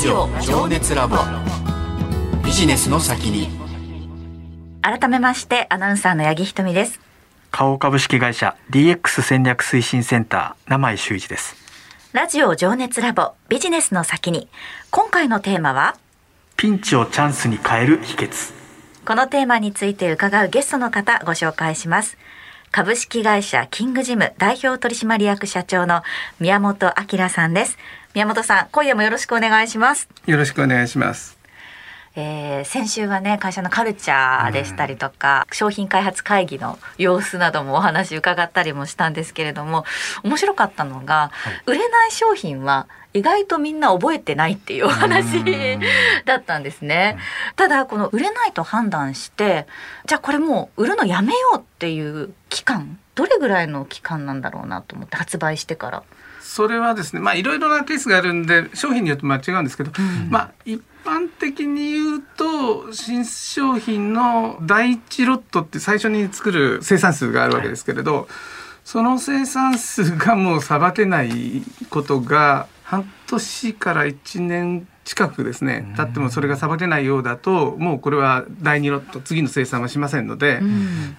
ジオ情熱ラボ。ビジネスの先に。改めましてアナウンサーの八木ひとみです。花王株式会社 DX 戦略推進センター名前修一です。ラジオ情熱ラボビジネスの先に。今回のテーマはピンチをチャンスに変える秘訣。このテーマについて伺うゲストの方ご紹介します株式会社キングジム代表取締役社長の宮本明さんです。宮本さん今夜もよろしくお願いします。よろしくお願いします。えー、先週はね会社のカルチャーでしたりとか、うん、商品開発会議の様子などもお話伺ったりもしたんですけれども面白かったのが、はい、売れない商品は意外とみんな覚えてないっていうお話だったんですね。ただこの売れないと判断してじゃあこれもう売るのやめようっていう期間どれぐらいの期間なんだろうなと思って発売してから。それはですねまあいろいろなケースがあるんで商品によって間違うんですけど、うん、まあ一般的に言うと新商品の第一ロットって最初に作る生産数があるわけですけれど、はい、その生産数がもうさばけないことが半年から1年近くですね経ってもそれがさばけないようだともうこれは第2ロット次の生産はしませんので、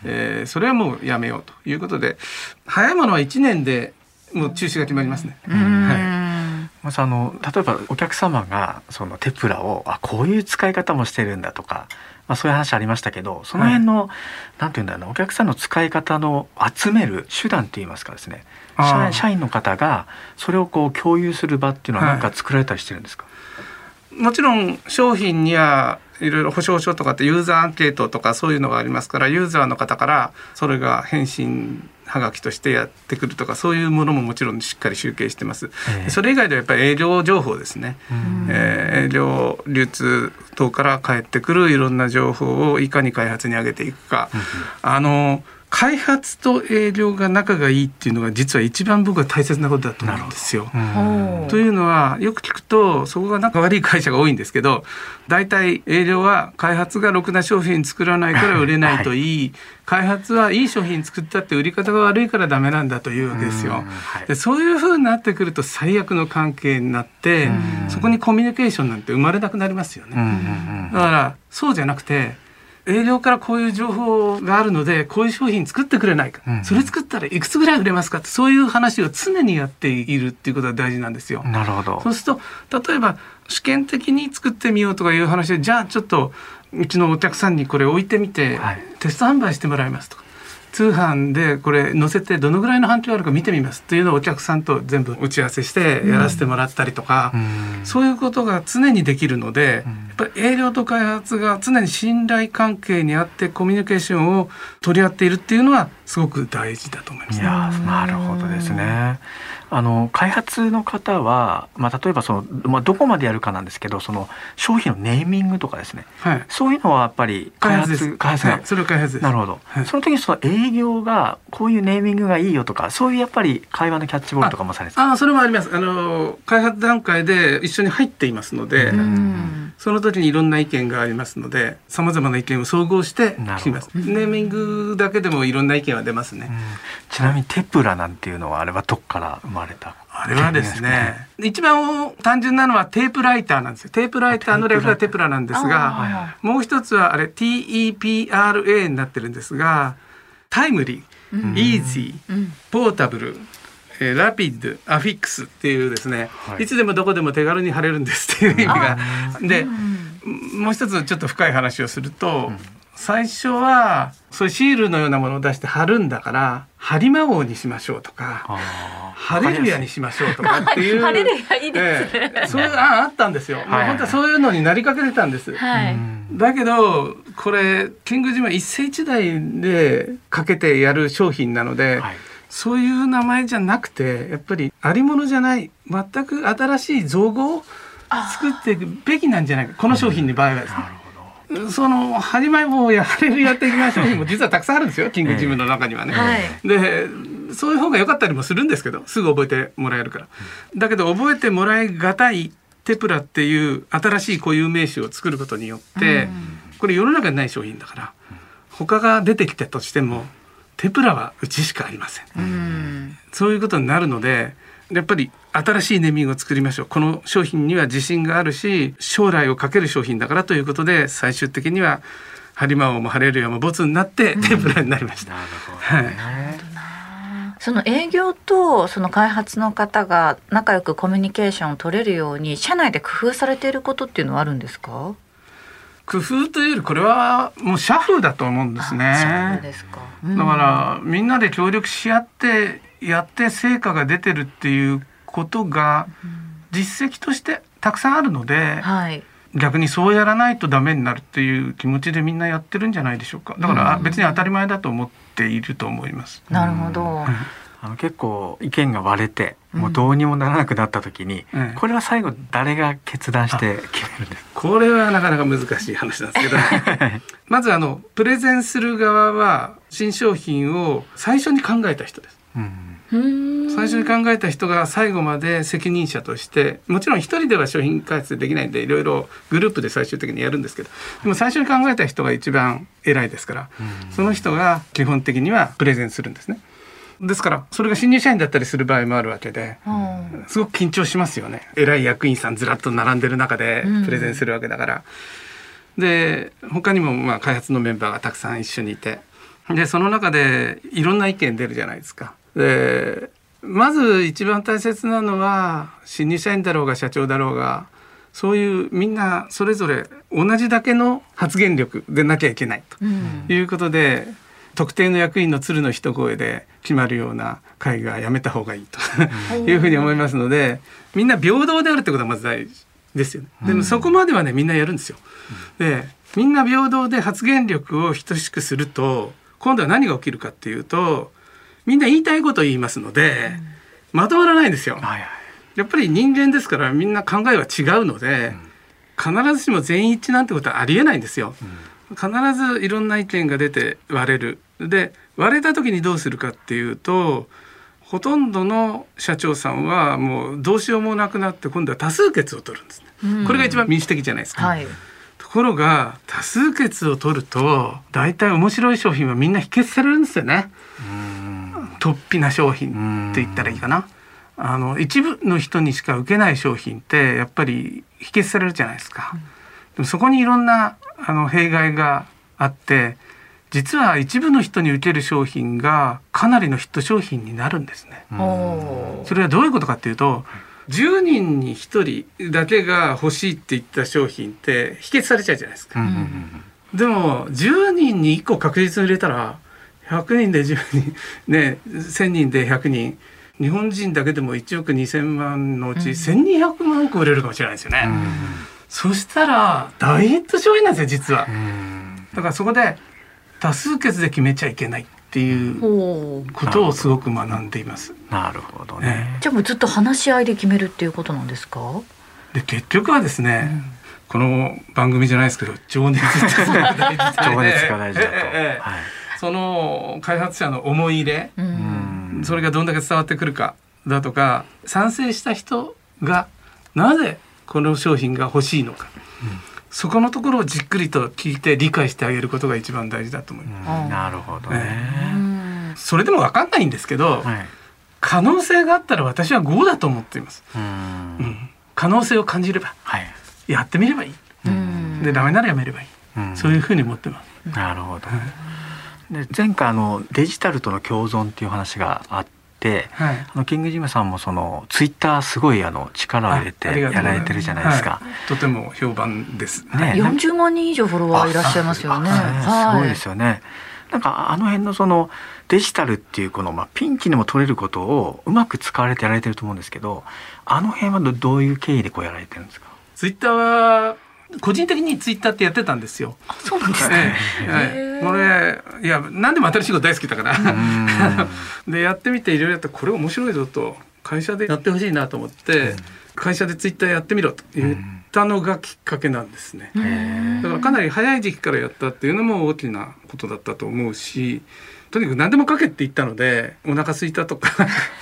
えー、それはもうやめようということで早いものは1年でもう中止が決まりますね。はい、まずあの例えばお客様がそのテプラをあこういう使い方もしてるんだとか、まあ、そういう話ありましたけどその辺の、はい、なんていうんだろうお客さんの使い方の集める手段っていいますかですね。社員の方がそれをこう共有する場っていうのは何か作られたりしてるんですか、はい、もちろん商品にはいろいろ保証書とかってユーザーアンケートとかそういうのがありますからユーザーの方からそれが返信はがきとしてやってくるとかそういうものももちろんしっかり集計してます、えー、それ以外ではやっぱり営業情報ですね、えー、営業流通等から返ってくるいろんな情報をいかに開発に上げていくか、あの開発と営業が仲がいいっていうのが実は一番僕は大切なことだと思うんですよ。というのはよく聞くとそこが仲悪い会社が多いんですけど大体営業は開発がろくな商品作らないから売れないといい、はい、開発はいい商品作ったって売り方が悪いからダメなんだというわけですよ。はい、でそういうふうになってくると最悪の関係になってそこにコミュニケーションなんて生まれなくなりますよね。だからそうじゃなくて営業からこういう情報があるのでこういう商品作ってくれないか、うん、それ作ったらいくつぐらい売れますかってそういう話を常にやっているっていうことが大事なんですよ。なるほど。そうすると例えば試験的に作ってみようとかいう話でじゃあちょっとうちのお客さんにこれ置いてみて、はい、テスト販売してもらいますとか通販でこれ載せてどのぐらいの反響あるか見てみますっていうのをお客さんと全部打ち合わせしてやらせてもらったりとか、うん、そういうことが常にできるので、うん、やっぱり営業と開発が常に信頼関係にあってコミュニケーションを取り合っているっていうのはすごく大事だと思います、ね、いやなるほどですね。あの開発の方は、まあ、例えばその、まあ、どこまでやるかなんですけどその商品のネーミングとかですね、はい、そういうのはやっぱり開発開発、はい、それは開発なるほど、はい、その時にその営業がこういうネーミングがいいよとかそういうやっぱり会話のキャッチボールとかもされてああそれもあります。あの開発段階で一緒に入っていますのでその時にいろんな意見がありますのでさまざまな意見を総合して聞きます。ネーミングだけでもいろんな意見は出ますね、ちなみにテプラなんていうのはあれはどっから生ままれた。あれはですね一番単純なのはテープライターなんですよ。テープライターの略がテプラなんですがもう一つはあれ TEPRA になってるんですがタイムリー、イージー、ポータブルえー、ラピッドアフィックスっていうですね、はい、いつでもどこでも手軽に貼れるんですっていう意味が。で、もう一つちょっと深い話をすると、うん、最初はそういうシールのようなものを出して貼るんだからハリマ王にしましょうとかハレルヤにしましょうとかっていうハレルヤいいですね、えー、そういう案あったんですよ、はい、本当はそういうのになりかけてたんです、はい、だけどこれキングジムは一世一代でかけてやる商品なので、はい、そういう名前じゃなくてやっぱりありものじゃない全く新しい造語を作っていくべきなんじゃないか。この商品の場合はですね。そのハリマイ棒やハレルヤ的な商品も実はたくさんあるんですよキングジムの中にはね。はい、でそういう方が良かったりもするんですけどすぐ覚えてもらえるから。だけど覚えてもらいがたいテプラっていう新しい固有名詞を作ることによって、これ世の中にない商品だから他が出てきたとしてもテプラはうちしかありません。そういうことになるのでやっぱり新しいネーミングを作りましょうこの商品には自信があるし将来をかける商品だからということで最終的にはハリマオもハレルヤもボツになって天ぷらになりました。その営業とその開発の方が仲良くコミュニケーションを取れるように社内で工夫されていることっていうのはあるんですか？工夫というよりこれはもう社風だと思うんですね。すか。だからみんなで協力し合ってやって成果が出てるっていうことが実績としてたくさんあるので、はい。逆にそうやらないとダメになるっていう気持ちでみんなやってるんじゃないでしょうか。だから別に当たり前だと思っていると思います。なるほど。あの結構意見が割れてもうどうにもならなくなった時に、うんこれは最後誰が決断して決めるんですこれはなかなか難しい話なんですけど まずあのプレゼンする側は新商品を最初に考えた人です。うん最初に考えた人が最後まで責任者としてもちろん一人では商品開発できないんでいろいろグループで最終的にやるんですけどでも最初に考えた人が一番偉いですからその人が基本的にはプレゼンするんですね。ですからそれが新入社員だったりする場合もあるわけでうんすごく緊張しますよね偉い役員さんずらっと並んでる中でうんプレゼンするわけだから。で他にもまあ開発のメンバーがたくさん一緒にいてでその中でいろんな意見出るじゃないですか。でまず一番大切なのは新入社員だろうが社長だろうがそういうみんなそれぞれ同じだけの発言力でなきゃいけないうんということで特定の役員の鶴の一声で決まるような会がやめた方がいいというふうに思いますのでみんな平等であるってことはまず大事ですよね。でもそこまではねみんなやるんですよ。でみんな平等で発言力を等しくすると今度は何が起きるかっていうとみんな言いたいことを言いますので、まとまらないんですよ。はいはいやっぱり人間ですからみんな考えは違うので、必ずしも全員一致なんてことはありえないんですよ。必ずいろんな意見が出て割れる。で割れた時にどうするかっていうとほとんどの社長さんはもうどうしようもなくなって今度は多数決を取るんですね。うんこれが一番民主的じゃないですか。はい。ところが多数決を取ると大体面白い商品はみんな否決されるんですよね。突飛な商品って言ったらいいかな。あの一部の人にしか受けない商品ってやっぱり否決されるじゃないですか。でもそこにいろんなあの弊害があって実は一部の人に受ける商品がかなりのヒット商品になるんですね。それはどういうことかっていうと10人に1人だけが欲しいって言った商品って否決されちゃうじゃないですか。でも10人に1個確実に入れたら100人で10人ね1,000人で100人日本人だけでも1億2,000万のうち1,200万個売れるかもしれないですよね。そしたら大ヒット商品なんですよ実はう。んだからそこで多数決で決めちゃいけないっていうことをすごく学んでいます。なるほどね。じゃあもうずっと話し合いで決めるっていうことなんですか？で結局はですね、この番組じゃないですけど情熱 情熱が大事だと。ええええはいその開発者の思い入れ、う。うんんそれがどんだけ伝わってくるかだとか賛成した人がなぜこの商品が欲しいのか、そこのところをじっくりと聞いて理解してあげることが一番大事だと思います。うんなるほどうね。んそれでも分かんないんですけど、はい。可能性があったら私は5だと思っています、ううんん、可能性を感じればはい。やってみればいい、うんでダメならやめればいい、うんそういうふうに思ってます。なるほど。で前回あのデジタルとの共存っていう話があって、はいあのキングジムさんもそのツイッターすごいあの力を入れてやられてるじゃないですか。はいとても評判です。ね40万人以上フォロワーいらっしゃいますよね。あすごいですよ。よね。なんかあの辺のそのデジタルっていうこのまあピンチにも取れることをうまく使われてやられてると思うんですけど、あの辺はどどういう経緯でこうやられてるんですか？ツイッターは個人的にツイッターってやってたんですよ。そうなんですね。俺いや何でも新しいこと大好きだから。でやってみていろいろやってこれ面白いぞと会社でやってほしいなと思って、会社でツイッターやってみろと言ったのがきっかけなんですね。だからかなり早い時期からやったっていうのも大きなことだったと思うし。とにかく何でも書けって言ったのでお腹空いたとか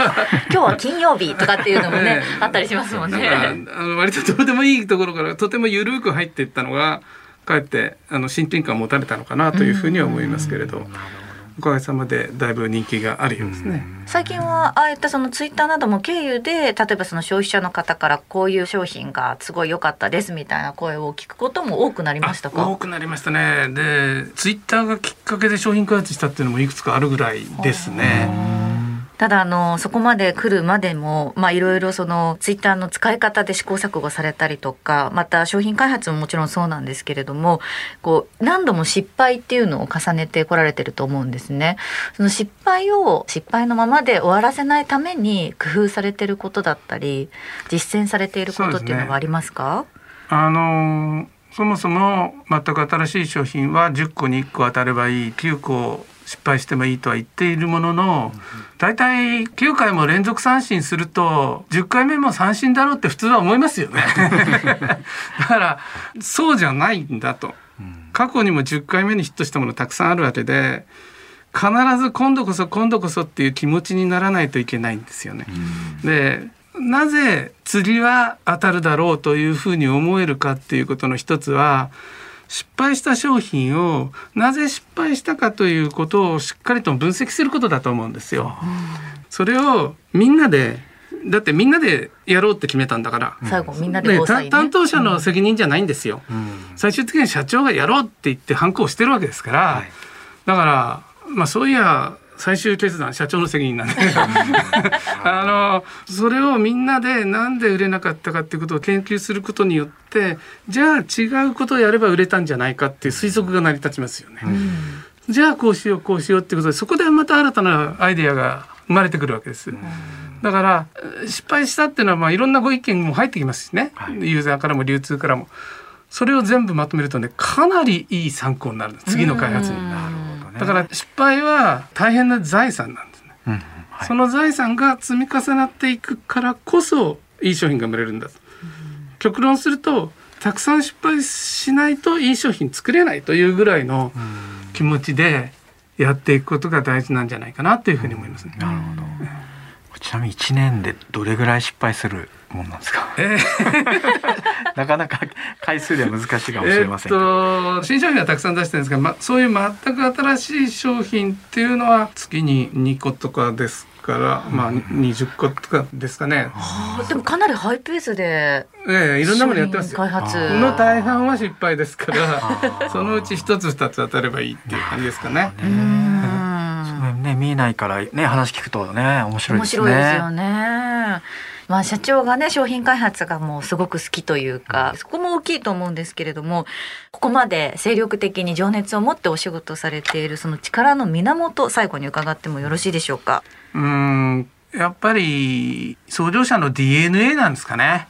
今日は金曜日とかっていうのもね ええあったりしますもんね。あの割とどうでもいいところからとても緩く入っていったのがかえってあの親近感を持たれたのかなというふうには思いますけれど。おかげさまでだいぶ人気があるようですね。最近はああいったそのツイッターなども経由で例えばその消費者の方からこういう商品がすごい良かったですみたいな声を聞くことも多くなりましたか？多くなりましたねでツイッターがきっかけで商品開発したっていうのもいくつかあるぐらいですね。ただあのそこまで来るまでもまあいろいろそのツイッターの使い方で試行錯誤されたりとかまた商品開発ももちろんそうなんですけれどもこう何度も失敗っていうのを重ねてこられてると思うんですね。その失敗を失敗のままで終わらせないために工夫されてることだったり実践されていることっていうのはありますか？すね、あのそもそも全く新しい商品は10個に1個当たればいい9個失敗してもいいとは言っているものの大体9回も連続三振すると10回目も三振だろうって普通は思いますよね。だからそうじゃないんだと。過去にも10回目にヒットしたものたくさんあるわけで必ず今度こそ今度こそっていう気持ちにならないといけないんですよね。でなぜ次は当たるだろうというふうに思えるかっていうことの一つは失敗した商品をなぜ失敗したかということをしっかりと分析することだと思うんですよ。それをみんなでだってみんなでやろうって決めたんだから、最後みんなで、ね、担当者の責任じゃないんですよ、うん、最終的に社長がやろうって言って反抗してるわけですから、はい、だからまあそういや最終決断社長の責任なんで。あのそれをみんなでなんで売れなかったかっていうことを研究することによってじゃあ違うことをやれば売れたんじゃないかっていう推測が成り立ちますよね。うん、じゃあこうしようこうしようっていうことでそこでまた新たなアイデアが生まれてくるわけです。うん。だから失敗したっていうのはまあいろんなご意見も入ってきますしね、はい、ユーザーからも流通からも。それを全部まとめるとねかなりいい参考になる次の開発に。だから失敗は大変な財産なんですね、うんはい、その財産が積み重なっていくからこそいい商品が生まれるんだと、うん、極論するとたくさん失敗しないといい商品作れないというぐらいの気持ちでやっていくことが大事なんじゃないかなというふうに思いますね。なるほど。ちなみに1年でどれぐらい失敗するもんなんですか、えー、なかなか回数では難しいかもしれませんけど、えー、新商品はたくさん出してるんですが、ま、そういう全く新しい商品っていうのは月に2個とかですから、まあ、20個とかですかね。はあ、でもかなりハイペースで。ええいろんなものやってます開発の大半は失敗ですから、そのうち一つ二つ当たればいいっていう感じですかね。ね見えないからね話聞くとね面白いですね。面白いですよね。まあ、社長がね商品開発がもうすごく好きというか、そこも大きいと思うんですけれどもここまで精力的に情熱を持ってお仕事されているその力の源最後に伺ってもよろしいでしょうか？うんやっぱり創業者の DNA なんですかね。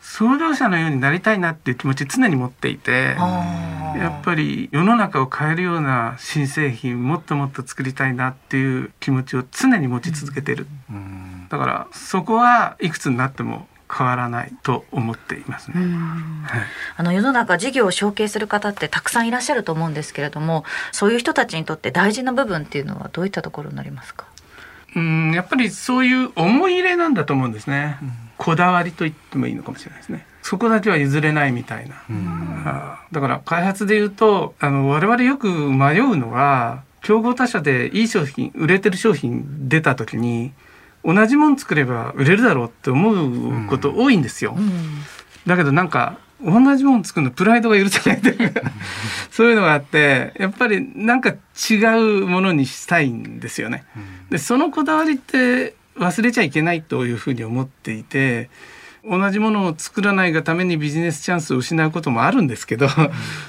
創業者のようになりたいなっていう気持ち常に持っていてやっぱり世の中を変えるような新製品もっともっと作りたいなっていう気持ちを常に持ち続けてる。だからそこはいくつになっても変わらないと思っていますね。はい、あの世の中事業を承継する方ってたくさんいらっしゃると思うんですけれども、そういう人たちにとって大事な部分っていうのはどういったところになりますか？うんやっぱりそういう思い入れなんだと思うんですね、うん、こだわりと言ってもいいのかもしれないですね。そこだけは譲れないみたいな、うん、だから開発で言うとあの我々よく迷うのは競合他社でいい商品売れてる商品出た時に同じもん作れば売れるだろうって思うこと多いんですよ、うん、だけどなんか同じもの作るのプライドが許せないというか そういうのがあってやっぱりなんか違うものにしたいんですよね。でそのこだわりって忘れちゃいけないというふうに思っていて同じものを作らないがためにビジネスチャンスを失うこともあるんですけど、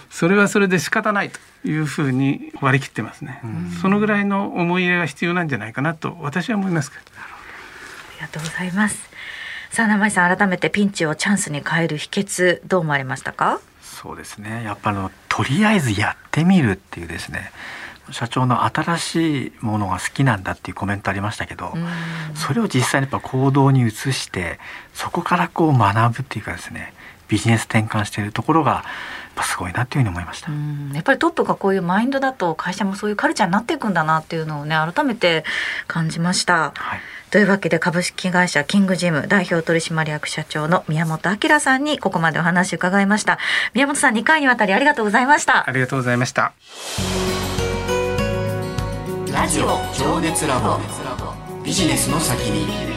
それはそれで仕方ないというふうに割り切ってますね。そのぐらいの思い入れが必要なんじゃないかなと私は思いますありがとうございます。さあ生井さん改めてピンチをチャンスに変える秘訣どう思われましたか？そうですね。やっぱのとりあえずやってみるっていうですね。社長の新しいものが好きなんだっていうコメントありましたけどそれを実際にやっぱ行動に移してそこからこう学ぶっていうかですねビジネス転換しているところがすごいなっていうふうに思いました。やっぱりトップがこういうマインドだと会社もそういうカルチャーになっていくんだなっていうのをね改めて感じました。はい。というわけで株式会社キングジム代表取締役社長の宮本明さんにここまでお話伺いました。宮本さん2回にわたりありがとうございました。ありがとうございました。ラジオ情熱ラボ。ビジネスの先に